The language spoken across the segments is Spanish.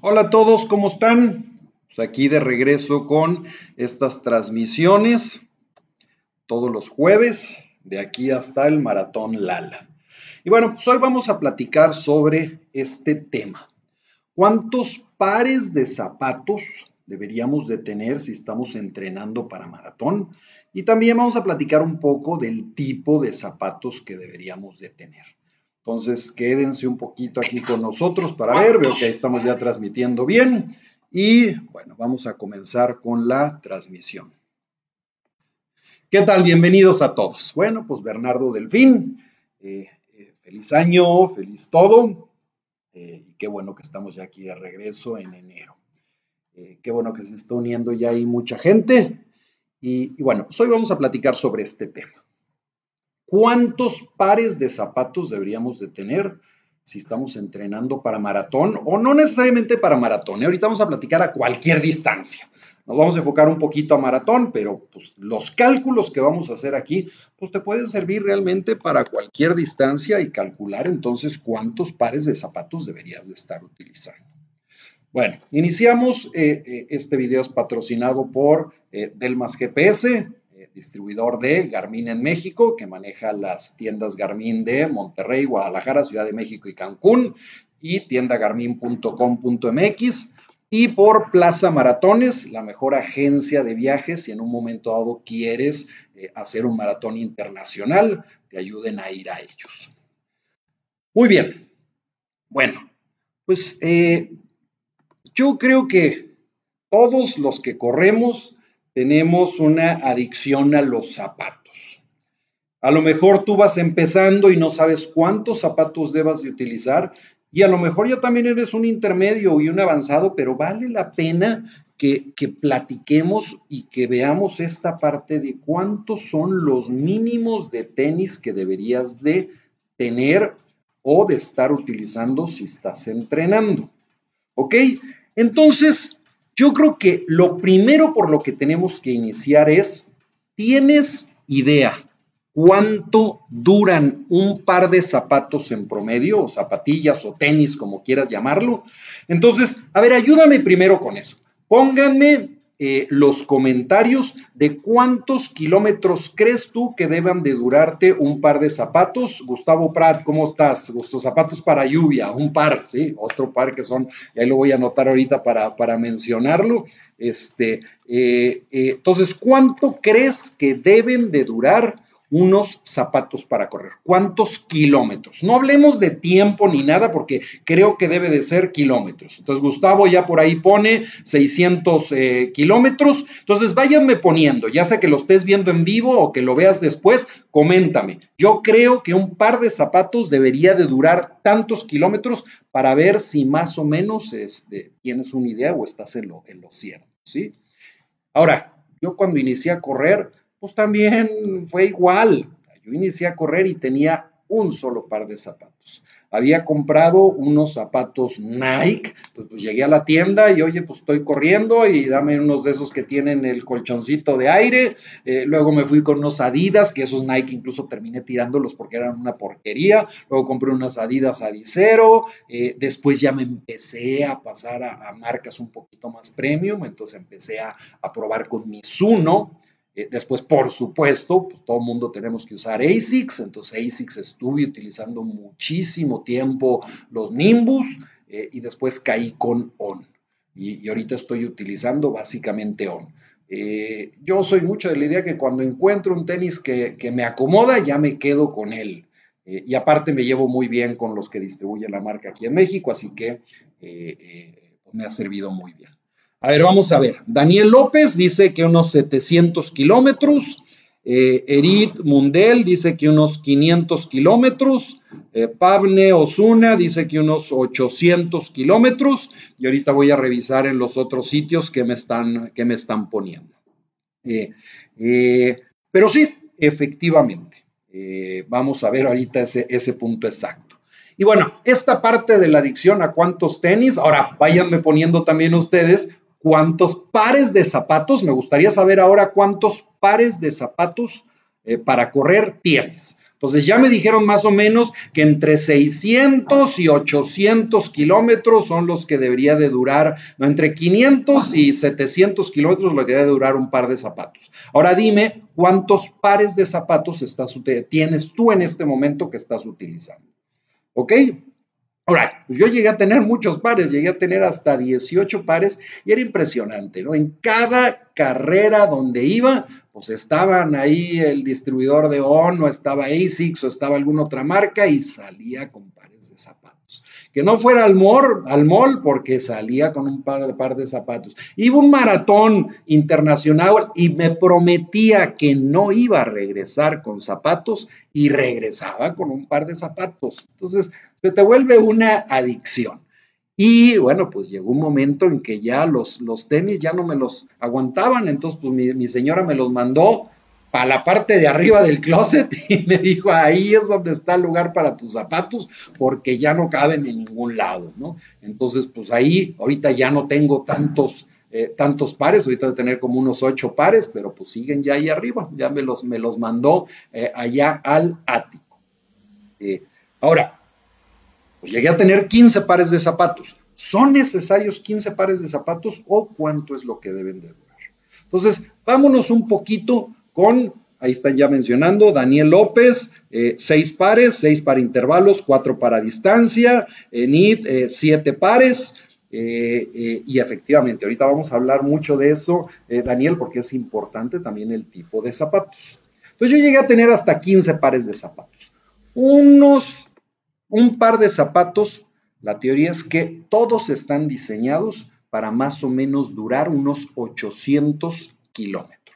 Hola a todos, ¿cómo están? Pues aquí de regreso con estas transmisiones todos los jueves, de aquí hasta el maratón Lala. Y bueno, pues hoy vamos a platicar sobre este tema. ¿Cuántos pares de zapatos deberíamos de tener si estamos entrenando para maratón? Y también vamos a platicar un poco del tipo de zapatos que deberíamos de tener. Entonces, quédense un poquito aquí con nosotros para ver. Veo que ahí estamos ya transmitiendo bien. Y bueno, vamos a comenzar con la transmisión. ¿Qué tal? Bienvenidos a todos. Bueno, pues Bernardo Delfín, eh, eh, feliz año, feliz todo. Eh, y qué bueno que estamos ya aquí de regreso en enero. qué bueno que se está uniendo ya ahí mucha gente. y bueno, pues hoy vamos a platicar sobre este tema. ¿Cuántos pares de zapatos deberíamos de tener si estamos entrenando para maratón o no necesariamente para maratón? ¿eh? Ahorita vamos a platicar a cualquier distancia. Nos vamos a enfocar un poquito a maratón, pero pues, los cálculos que vamos a hacer aquí, pues te pueden servir realmente para cualquier distancia y calcular entonces cuántos pares de zapatos deberías de estar utilizando. Bueno, iniciamos. Eh, eh, este video es patrocinado por Delmas GPS distribuidor de Garmin en México, que maneja las tiendas Garmin de Monterrey, Guadalajara, Ciudad de México y Cancún, y tiendagarmin.com.mx. Y por Plaza Maratones, la mejor agencia de viajes, si en un momento dado quieres eh, hacer un maratón internacional, te ayuden a ir a ellos. Muy bien. Bueno, pues eh, yo creo que todos los que corremos tenemos una adicción a los zapatos. A lo mejor tú vas empezando y no sabes cuántos zapatos debas de utilizar y a lo mejor ya también eres un intermedio y un avanzado, pero vale la pena que, que, platiquemos y que veamos esta parte de cuántos son los mínimos de tenis que deberías de tener o de estar utilizando si estás entrenando. ¿Ok? Entonces, yo creo que lo primero por lo que tenemos que iniciar es, ¿tienes idea cuánto duran un par de zapatos en promedio, o zapatillas o tenis, como quieras llamarlo? Entonces, a ver, ayúdame primero con eso. Pónganme eh, los comentarios de cuántos kilómetros crees tú que deban de durarte un par de zapatos. Gustavo Prat, ¿cómo estás? Gustos zapatos para lluvia, un par, ¿sí? Otro par que son, ahí lo voy a anotar ahorita para, para mencionarlo. Este, eh, eh, entonces, ¿cuánto crees que deben de durar unos zapatos para correr. ¿Cuántos kilómetros? No hablemos de tiempo ni nada porque creo que debe de ser kilómetros. Entonces Gustavo ya por ahí pone 600 eh, kilómetros. Entonces váyanme poniendo, ya sea que lo estés viendo en vivo o que lo veas después, coméntame. Yo creo que un par de zapatos debería de durar tantos kilómetros para ver si más o menos este, tienes una idea o estás en lo, en lo cierto. ¿sí? Ahora, yo cuando inicié a correr, pues también fue igual. Yo inicié a correr y tenía un solo par de zapatos. Había comprado unos zapatos Nike, pues, pues, llegué a la tienda y oye, pues estoy corriendo y dame unos de esos que tienen el colchoncito de aire. Eh, luego me fui con unos Adidas, que esos Nike incluso terminé tirándolos porque eran una porquería. Luego compré unas Adidas Adicero. Eh, después ya me empecé a pasar a, marcas un poquito más premium, entonces empecé a, a probar con Mizuno. Eh, después, por supuesto, pues todo el mundo tenemos que usar ASICS, entonces ASICS estuve utilizando muchísimo tiempo los Nimbus eh, y después caí con ON. Y, ahorita estoy utilizando básicamente ON. Eh, yo soy mucho de la idea que cuando encuentro un tenis que, me acomoda, ya me quedo con él. y aparte me llevo muy bien con los que distribuyen la marca aquí en México, así que me ha servido muy bien. A ver, vamos a ver. Daniel López dice que unos 700 kilómetros. Eh, Erit Mundel dice que unos 500 kilómetros. Eh, Pabne Osuna dice que unos 800 kilómetros. Y ahorita voy a revisar en los otros sitios que me están, que me están poniendo. Eh, eh, pero sí, efectivamente. vamos a ver ahorita ese, ese punto exacto. Y bueno, esta parte de la adicción a cuántos tenis, ahora váyanme poniendo también ustedes cuántos pares de zapatos, me gustaría saber ahora cuántos pares de zapatos eh, para correr tienes. Entonces ya me dijeron más o menos que entre 600 y 800 kilómetros son los que debería de durar, no, entre 500 y 700 kilómetros lo que debe durar un par de zapatos. Ahora dime cuántos pares de zapatos estás, tienes tú en este momento que estás utilizando. ¿Ok? Ahora, yo llegué a tener muchos pares, llegué a tener hasta 18 pares y era impresionante, ¿no? En cada carrera donde iba, pues estaban ahí el distribuidor de ON o estaba ASICS o estaba alguna otra marca y salía con pares de zapatos. Que no fuera al mall, al porque salía con un par de, par de zapatos. Iba un maratón internacional y me prometía que no iba a regresar con zapatos y regresaba con un par de zapatos. Entonces, se te vuelve una adicción. Y bueno, pues llegó un momento en que ya los, los tenis ya no me los aguantaban, entonces pues mi, señora me los mandó para la parte de arriba del closet y me dijo, ahí es donde está el lugar para tus zapatos, porque ya no caben en ningún lado, ¿no? Entonces, pues ahí, ahorita ya no tengo tantos, eh, tantos pares, ahorita voy a tener como unos ocho pares, pero pues siguen ya ahí arriba, ya me los, me los mandó eh, allá al ático. Eh, ahora, pues llegué a tener 15 pares de zapatos. ¿Son necesarios 15 pares de zapatos o cuánto es lo que deben de durar? Entonces, vámonos un poquito con, ahí están ya mencionando, Daniel López, eh, seis pares, seis para intervalos, cuatro para distancia, NIT, eh, siete pares. Eh, y efectivamente, ahorita vamos a hablar mucho de eso, Daniel, porque es importante también el tipo de zapatos. Entonces yo llegué a tener hasta 15 pares de zapatos. Unos un par de zapatos, la teoría es que todos están diseñados para más o menos durar unos 800 kilómetros.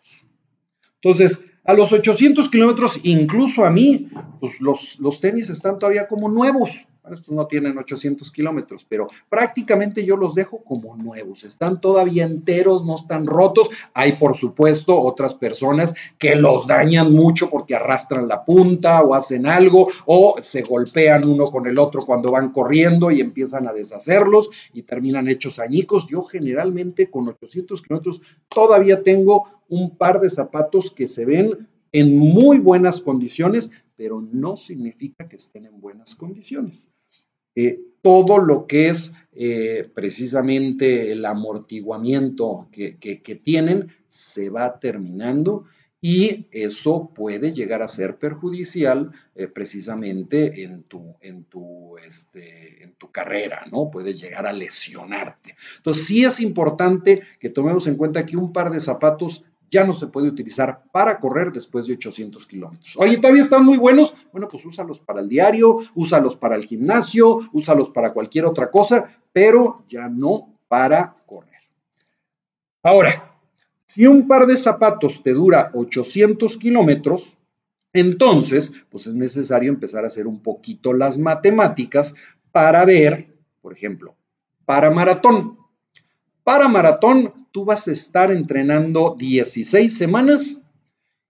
Entonces, a los 800 kilómetros, incluso a mí, pues los, los tenis están todavía como nuevos. Estos no tienen 800 kilómetros, pero prácticamente yo los dejo como nuevos. Están todavía enteros, no están rotos. Hay, por supuesto, otras personas que los dañan mucho porque arrastran la punta o hacen algo o se golpean uno con el otro cuando van corriendo y empiezan a deshacerlos y terminan hechos añicos. Yo generalmente con 800 kilómetros todavía tengo un par de zapatos que se ven en muy buenas condiciones, pero no significa que estén en buenas condiciones. Eh, todo lo que es eh, precisamente el amortiguamiento que, tienen se va terminando y eso puede llegar a ser perjudicial eh, precisamente en tu, en, tu, este, en tu carrera, ¿no? Puede llegar a lesionarte. Entonces sí es importante que tomemos en cuenta que un par de zapatos ya no se puede utilizar para correr después de 800 kilómetros. Oye, todavía están muy buenos. Bueno, pues úsalos para el diario, úsalos para el gimnasio, úsalos para cualquier otra cosa, pero ya no para correr. Ahora, si un par de zapatos te dura 800 kilómetros, entonces, pues es necesario empezar a hacer un poquito las matemáticas para ver, por ejemplo, para maratón. Para maratón, tú vas a estar entrenando 16 semanas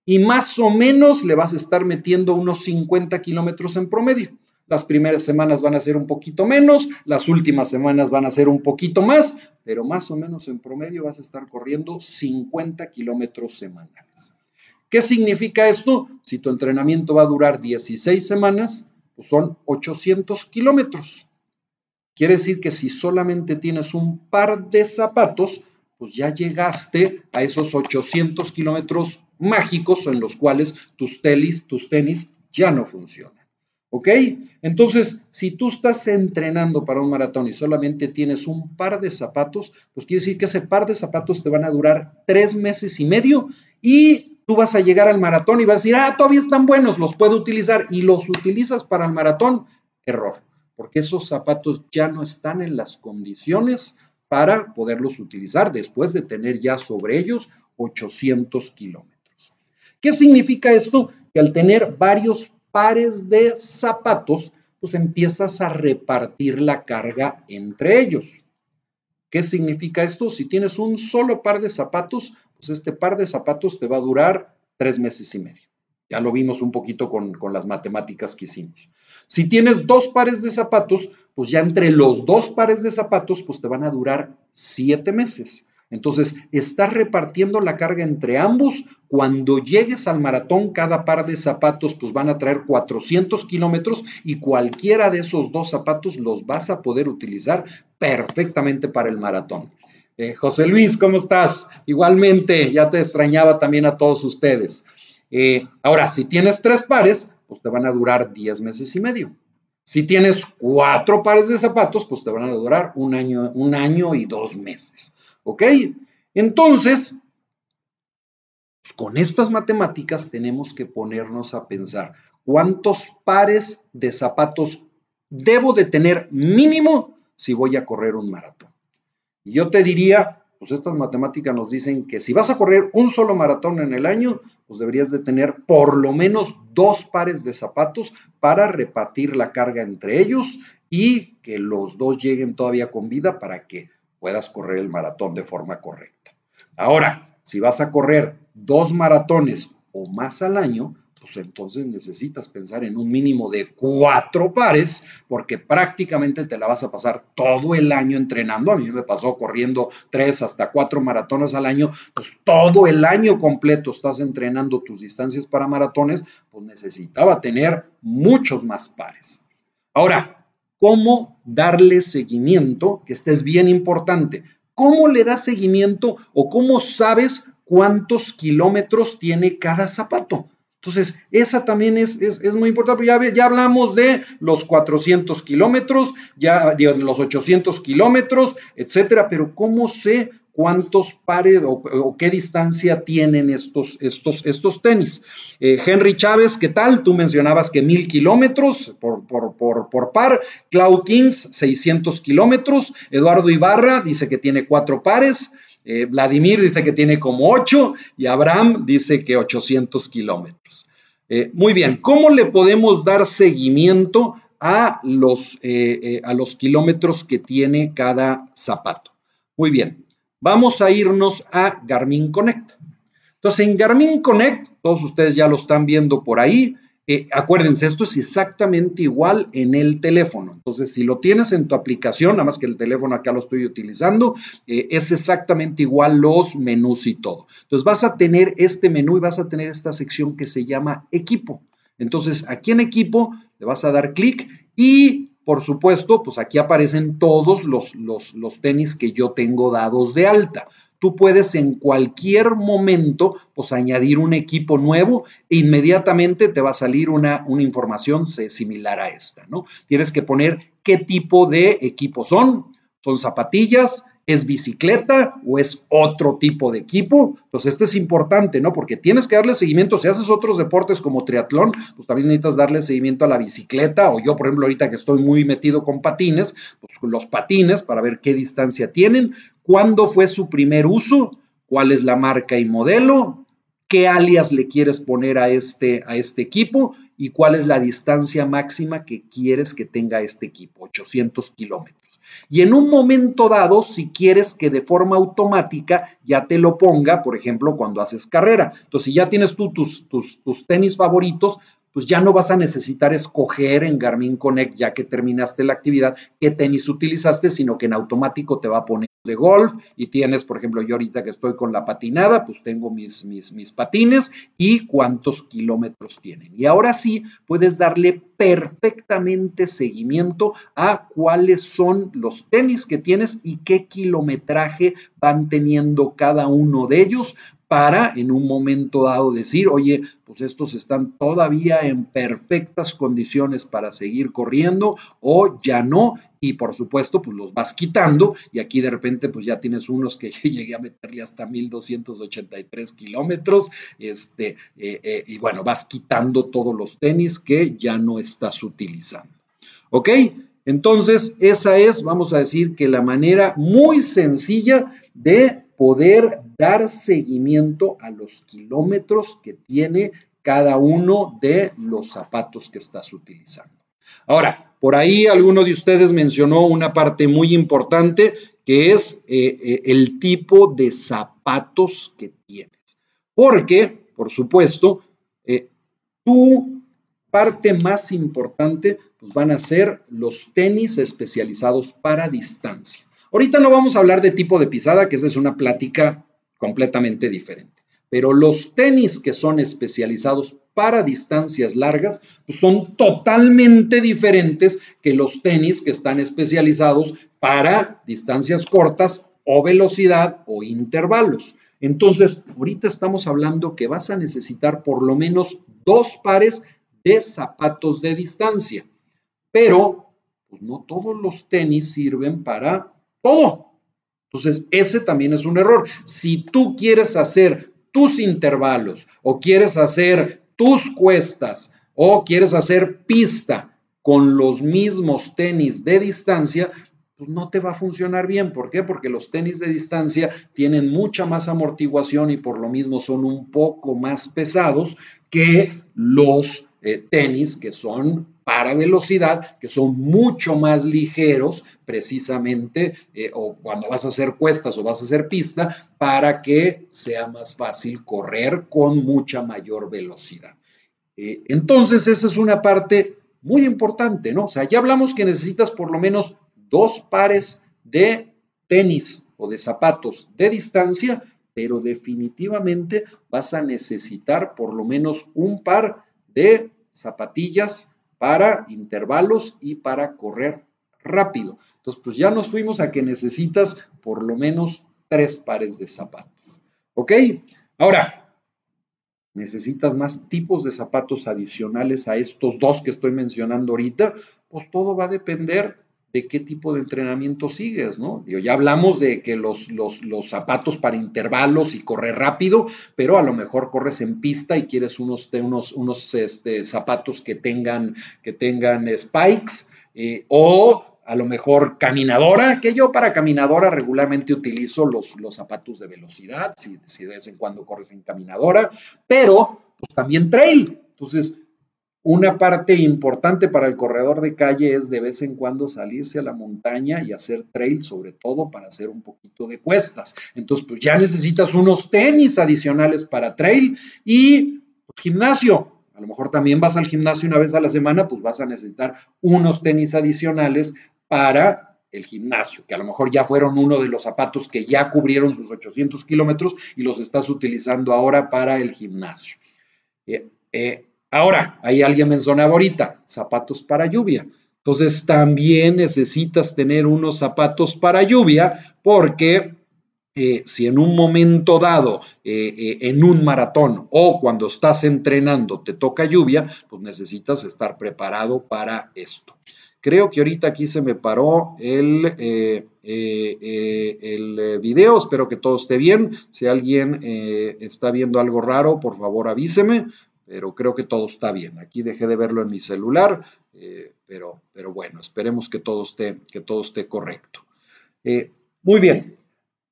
y más o menos le vas a estar metiendo unos 50 kilómetros en promedio. Las primeras semanas van a ser un poquito menos, las últimas semanas van a ser un poquito más, pero más o menos en promedio vas a estar corriendo 50 kilómetros semanales. ¿Qué significa esto? Si tu entrenamiento va a durar 16 semanas, pues son 800 kilómetros. Quiere decir que si solamente tienes un par de zapatos, pues ya llegaste a esos 800 kilómetros mágicos en los cuales tus, telis, tus tenis ya no funcionan. ¿Ok? Entonces, si tú estás entrenando para un maratón y solamente tienes un par de zapatos, pues quiere decir que ese par de zapatos te van a durar tres meses y medio y tú vas a llegar al maratón y vas a decir, ah, todavía están buenos, los puedo utilizar y los utilizas para el maratón. Error, porque esos zapatos ya no están en las condiciones para poderlos utilizar después de tener ya sobre ellos 800 kilómetros. ¿Qué significa esto? Que al tener varios pares de zapatos, pues empiezas a repartir la carga entre ellos. ¿Qué significa esto? Si tienes un solo par de zapatos, pues este par de zapatos te va a durar tres meses y medio. Ya lo vimos un poquito con, con las matemáticas que hicimos. Si tienes dos pares de zapatos, pues ya entre los dos pares de zapatos, pues te van a durar siete meses. Entonces, estás repartiendo la carga entre ambos. Cuando llegues al maratón, cada par de zapatos pues van a traer 400 kilómetros y cualquiera de esos dos zapatos los vas a poder utilizar perfectamente para el maratón. Eh, José Luis, ¿cómo estás? Igualmente, ya te extrañaba también a todos ustedes. Eh, ahora, si tienes tres pares, pues te van a durar 10 meses y medio. Si tienes cuatro pares de zapatos, pues te van a durar un año, y dos meses. ¿Ok? Entonces, pues con estas matemáticas tenemos que ponernos a pensar cuántos pares de zapatos debo de tener mínimo si voy a correr un maratón. Yo te diría, pues estas matemáticas nos dicen que si vas a correr un solo maratón en el año, pues deberías de tener por lo menos dos pares de zapatos para repartir la carga entre ellos y que los dos lleguen todavía con vida para que puedas correr el maratón de forma correcta. Ahora, si vas a correr dos maratones o más al año, pues entonces necesitas pensar en un mínimo de cuatro pares, porque prácticamente te la vas a pasar todo el año entrenando. A mí me pasó corriendo tres hasta cuatro maratones al año, pues todo el año completo estás entrenando tus distancias para maratones, pues necesitaba tener muchos más pares. Ahora, cómo darle seguimiento, que este es bien importante. ¿Cómo le das seguimiento o cómo sabes cuántos kilómetros tiene cada zapato? Entonces, esa también es, es, muy importante. Ya, ya, hablamos de los 400 kilómetros, ya de los 800 kilómetros, etcétera, pero ¿cómo sé cuántos pares o, qué distancia tienen estos, estos, estos tenis. Eh, Henry Chávez, ¿qué tal? Tú mencionabas que mil kilómetros por, por, par. Clau Kings, 600 kilómetros. Eduardo Ibarra dice que tiene cuatro pares. Eh, Vladimir dice que tiene como ocho y Abraham dice que 800 kilómetros. Eh, muy bien, ¿cómo le podemos dar seguimiento a los, a los kilómetros que tiene cada zapato? Muy bien, vamos a irnos a Garmin Connect. Entonces, en Garmin Connect, todos ustedes ya lo están viendo por ahí. Eh, acuérdense, esto es exactamente igual en el teléfono. Entonces, si lo tienes en tu aplicación, nada más que el teléfono acá lo estoy utilizando, eh, es exactamente igual los menús y todo. Entonces, vas a tener este menú y vas a tener esta sección que se llama equipo. Entonces, aquí en equipo le vas a dar clic y por supuesto, pues aquí aparecen todos los, los, tenis que yo tengo dados de alta. Tú puedes en cualquier momento pues añadir un equipo nuevo e inmediatamente te va a salir una, una información similar a esta, ¿no? Tienes que poner qué tipo de equipos son. Son zapatillas, ¿Es bicicleta o es otro tipo de equipo? Entonces, este es importante, ¿no? Porque tienes que darle seguimiento. Si haces otros deportes como triatlón, pues también necesitas darle seguimiento a la bicicleta. O yo, por ejemplo, ahorita que estoy muy metido con patines, pues los patines para ver qué distancia tienen, cuándo fue su primer uso, cuál es la marca y modelo, qué alias le quieres poner a este, a este equipo y cuál es la distancia máxima que quieres que tenga este equipo, 800 kilómetros. Y en un momento dado, si quieres que de forma automática ya te lo ponga, por ejemplo, cuando haces carrera. Entonces, si ya tienes tú tus, tus, tus tenis favoritos, pues ya no vas a necesitar escoger en Garmin Connect, ya que terminaste la actividad, qué tenis utilizaste, sino que en automático te va a poner de golf y tienes, por ejemplo, yo ahorita que estoy con la patinada, pues tengo mis, mis, mis patines y cuántos kilómetros tienen. Y ahora sí, puedes darle perfectamente seguimiento a cuáles son los tenis que tienes y qué kilometraje van teniendo cada uno de ellos para en un momento dado decir, oye, pues estos están todavía en perfectas condiciones para seguir corriendo o ya no. Y por supuesto, pues los vas quitando y aquí de repente pues ya tienes unos que llegué a meterle hasta 1283 kilómetros. Este, eh, eh, y bueno, vas quitando todos los tenis que ya no estás utilizando. ¿Ok? Entonces, esa es, vamos a decir que la manera muy sencilla de poder dar seguimiento a los kilómetros que tiene cada uno de los zapatos que estás utilizando. Ahora, por ahí alguno de ustedes mencionó una parte muy importante que es eh, eh, el tipo de zapatos que tienes. Porque, por supuesto, eh, tu parte más importante pues van a ser los tenis especializados para distancia. Ahorita no vamos a hablar de tipo de pisada, que esa es una plática completamente diferente. Pero los tenis que son especializados para distancias largas pues son totalmente diferentes que los tenis que están especializados para distancias cortas o velocidad o intervalos. Entonces, ahorita estamos hablando que vas a necesitar por lo menos dos pares de zapatos de distancia, pero pues no todos los tenis sirven para todo. Entonces, ese también es un error. Si tú quieres hacer tus intervalos o quieres hacer tus cuestas o quieres hacer pista con los mismos tenis de distancia, pues no te va a funcionar bien. ¿Por qué? Porque los tenis de distancia tienen mucha más amortiguación y por lo mismo son un poco más pesados que los eh, tenis que son para velocidad, que son mucho más ligeros precisamente, eh, o cuando vas a hacer cuestas o vas a hacer pista, para que sea más fácil correr con mucha mayor velocidad. Eh, entonces, esa es una parte muy importante, ¿no? O sea, ya hablamos que necesitas por lo menos dos pares de tenis o de zapatos de distancia, pero definitivamente vas a necesitar por lo menos un par de zapatillas para intervalos y para correr rápido. Entonces, pues ya nos fuimos a que necesitas por lo menos tres pares de zapatos. ¿Ok? Ahora, necesitas más tipos de zapatos adicionales a estos dos que estoy mencionando ahorita, pues todo va a depender de qué tipo de entrenamiento sigues, ¿no? ya hablamos de que los, los, zapatos para intervalos y correr rápido, pero a lo mejor corres en pista y quieres unos, unos, unos este, zapatos que tengan, que tengan spikes eh, o a lo mejor caminadora, que yo para caminadora regularmente utilizo los, los zapatos de velocidad, si, si de vez en cuando corres en caminadora, pero pues también trail. Entonces, una parte importante para el corredor de calle es de vez en cuando salirse a la montaña y hacer trail, sobre todo para hacer un poquito de cuestas. Entonces, pues ya necesitas unos tenis adicionales para trail y pues, gimnasio. A lo mejor también vas al gimnasio una vez a la semana, pues vas a necesitar unos tenis adicionales para el gimnasio, que a lo mejor ya fueron uno de los zapatos que ya cubrieron sus 800 kilómetros y los estás utilizando ahora para el gimnasio. Eh, eh, Ahora, ahí alguien mencionaba ahorita, zapatos para lluvia. Entonces también necesitas tener unos zapatos para lluvia porque eh, si en un momento dado, eh, eh, en un maratón o cuando estás entrenando te toca lluvia, pues necesitas estar preparado para esto. Creo que ahorita aquí se me paró el, el video, espero que todo esté bien. Si alguien está viendo algo raro, por favor avíseme pero creo que todo está bien. Aquí dejé de verlo en mi celular, eh, pero, pero, bueno, esperemos que todo esté, que todo esté correcto. Eh, muy bien.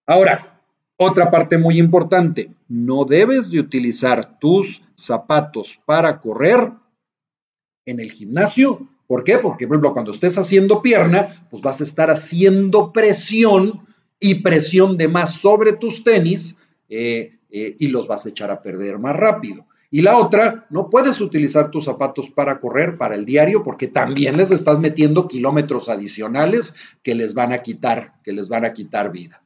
Ahora, otra parte muy importante, no debes de utilizar tus zapatos para correr en el gimnasio. ¿Por qué? Porque, por ejemplo, cuando estés haciendo pierna, pues vas a estar haciendo presión y presión de más sobre tus tenis eh, y los vas a echar a perder más rápido. Y la otra, no puedes utilizar tus zapatos para correr, para el diario, porque también les estás metiendo kilómetros adicionales que les van a quitar, que les van a quitar vida.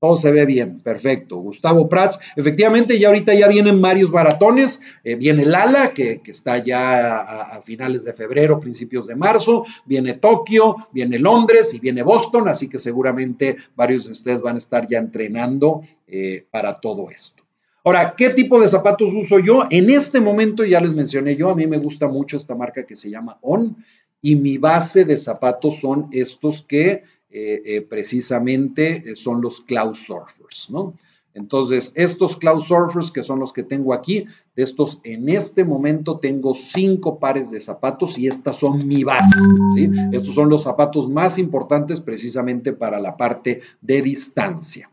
Todo se ve bien, perfecto. Gustavo Prats, efectivamente, ya ahorita ya vienen varios maratones. Eh, viene Lala, que, que está ya a, finales de febrero, principios de marzo. Viene Tokio, viene Londres y viene Boston. Así que seguramente varios de ustedes van a estar ya entrenando eh, para todo esto. Ahora, ¿qué tipo de zapatos uso yo? En este momento ya les mencioné yo, a mí me gusta mucho esta marca que se llama On y mi base de zapatos son estos que eh, eh, precisamente eh, son los Cloud Surfers, ¿no? Entonces, estos Cloud Surfers, que son los que tengo aquí, estos en este momento tengo cinco pares de zapatos y estas son mi base, ¿sí? Estos son los zapatos más importantes precisamente para la parte de distancia.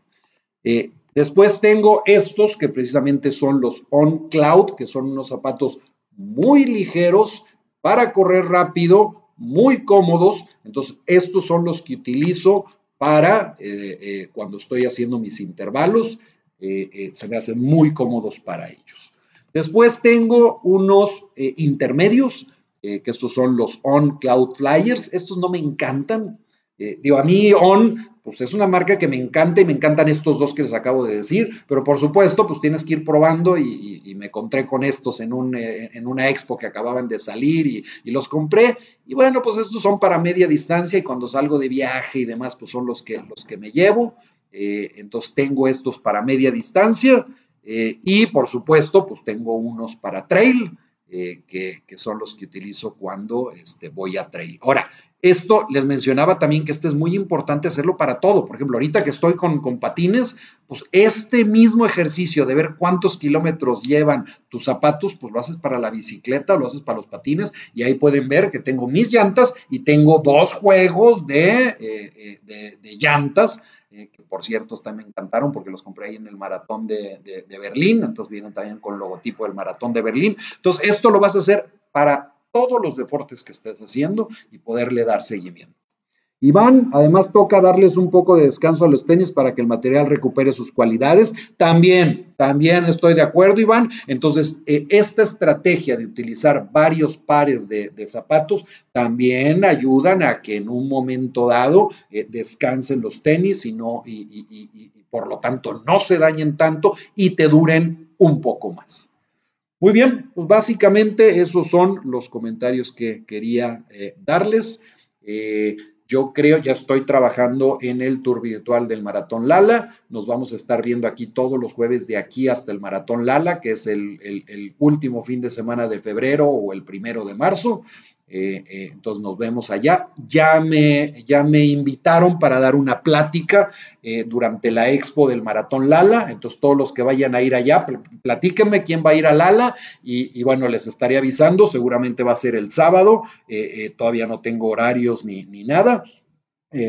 Después tengo estos que precisamente son los On Cloud, que son unos zapatos muy ligeros para correr rápido, muy cómodos. Entonces, estos son los que utilizo para eh, eh, cuando estoy haciendo mis intervalos. Eh, se me hacen muy cómodos para ellos. Después tengo unos intermedios, que estos son los On Cloud Flyers. Estos no me encantan. Eh, digo, a mí On, pues es una marca que me encanta y me encantan estos dos que les acabo de decir, pero por supuesto, pues tienes que ir probando y, me encontré con estos en, un, eh, en una expo que acababan de salir y, los compré. Y bueno, pues estos son para media distancia y cuando salgo de viaje y demás, pues son los que, los que me llevo. Eh, entonces tengo estos para media distancia y por supuesto, pues tengo unos para trail. que, son los que utilizo cuando este, voy a trail. Ahora, esto les mencionaba también que este es muy importante hacerlo para todo. Por ejemplo, ahorita que estoy con, patines, pues este mismo ejercicio de ver cuántos kilómetros llevan tus zapatos, pues lo haces para la bicicleta, lo haces para los patines y ahí pueden ver que tengo mis llantas y tengo dos juegos de, eh, eh, llantas. Eh, que por cierto también me encantaron porque los compré ahí en el maratón de, de Berlín, entonces vienen también con logotipo del maratón de Berlín. Entonces, esto lo vas a hacer para todos los deportes que estés haciendo y poderle dar seguimiento. Iván, además toca darles un poco de descanso a los tenis para que el material recupere sus cualidades. También, también estoy de acuerdo, Iván. Entonces, eh, esta estrategia de utilizar varios pares de, zapatos también ayudan a que en un momento dado eh, descansen los tenis y, no, y por lo tanto no se dañen tanto y te duren un poco más. Muy bien, pues básicamente esos son los comentarios que quería eh, darles. Eh, yo creo, ya estoy trabajando en el tour virtual del Maratón Lala. Nos vamos a estar viendo aquí todos los jueves de aquí hasta el Maratón Lala, que es el, el último fin de semana de febrero o el primero de marzo. Eh, eh, entonces nos vemos allá. Ya me, ya me invitaron para dar una plática eh, durante la expo del Maratón Lala. Entonces todos los que vayan a ir allá, platíquenme quién va a ir a Lala y, bueno, les estaré avisando. Seguramente va a ser el sábado. todavía no tengo horarios ni, ni nada.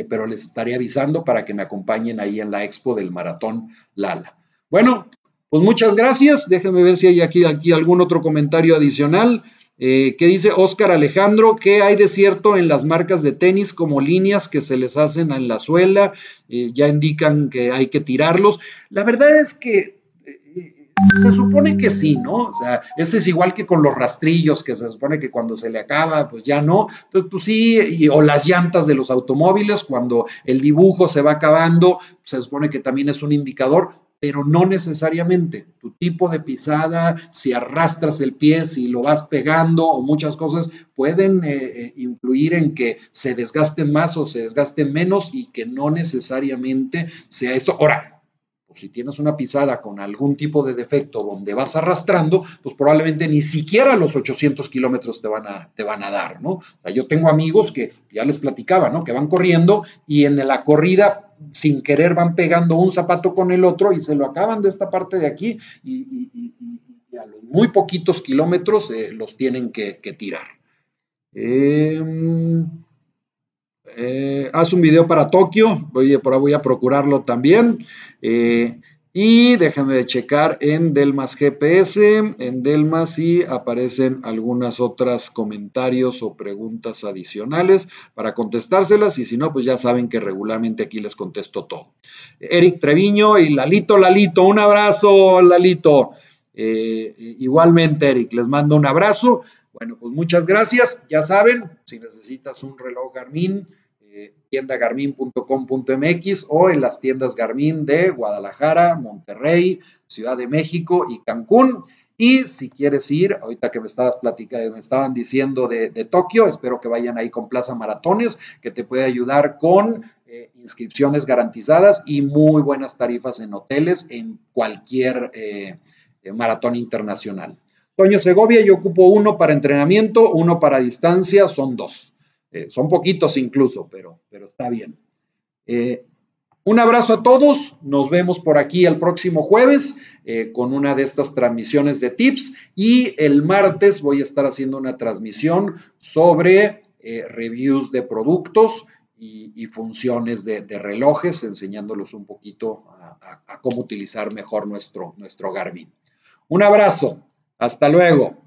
pero les estaré avisando para que me acompañen ahí en la expo del Maratón Lala. Bueno, pues muchas gracias. Déjenme ver si hay aquí, aquí algún otro comentario adicional. Eh, ¿Qué dice Oscar Alejandro? ¿Qué hay de cierto en las marcas de tenis como líneas que se les hacen en la suela? Eh, ya indican que hay que tirarlos. La verdad es que eh, se supone que sí, ¿no? O sea, ese es igual que con los rastrillos, que se supone que cuando se le acaba, pues ya no. Entonces, pues sí, o las llantas de los automóviles, cuando el dibujo se va acabando, se supone que también es un indicador pero no necesariamente. Tu tipo de pisada, si arrastras el pie, si lo vas pegando o muchas cosas pueden eh, eh, influir en que se desgasten más o se desgasten menos y que no necesariamente sea esto. Ahora, pues si tienes una pisada con algún tipo de defecto donde vas arrastrando, pues probablemente ni siquiera los 800 kilómetros te, van a, te van a dar, ¿no? O sea, yo tengo amigos que ya les platicaba, ¿no? Que van corriendo y en la corrida sin querer van pegando un zapato con el otro y se lo acaban de esta parte de aquí y, a los muy poquitos kilómetros eh, los tienen que, tirar. Em, eh, haz un video para Tokio, voy, por ahí voy a procurarlo también. Eh, y déjenme checar en Delmas GPS, en Delmas si aparecen algunas otras comentarios o preguntas adicionales para contestárselas y si no, pues ya saben que regularmente aquí les contesto todo. Eric Treviño y Lalito, Lalito, un abrazo, Lalito. Eh, igualmente, Eric, les mando un abrazo. Bueno, pues muchas gracias. Ya saben, si necesitas un reloj Garmin, tiendagarmin.com.mx o en las tiendas Garmin de Guadalajara, Monterrey, Ciudad de México y Cancún. Y si quieres ir, ahorita que me estabas platicando, me estaban diciendo de, Tokio, espero que vayan ahí con Plaza Maratones, que te puede ayudar con eh, inscripciones garantizadas y muy buenas tarifas en hoteles en cualquier eh, maratón internacional. Toño Segovia, yo ocupo uno para entrenamiento, uno para distancia, son dos. Eh, son poquitos incluso, pero, pero está bien. Eh, un abrazo a todos, nos vemos por aquí el próximo jueves eh, con una de estas transmisiones de tips y el martes voy a estar haciendo una transmisión sobre reviews de productos y, funciones de, relojes, enseñándolos un poquito a, cómo utilizar mejor nuestro, nuestro Garmin. Un abrazo, hasta luego.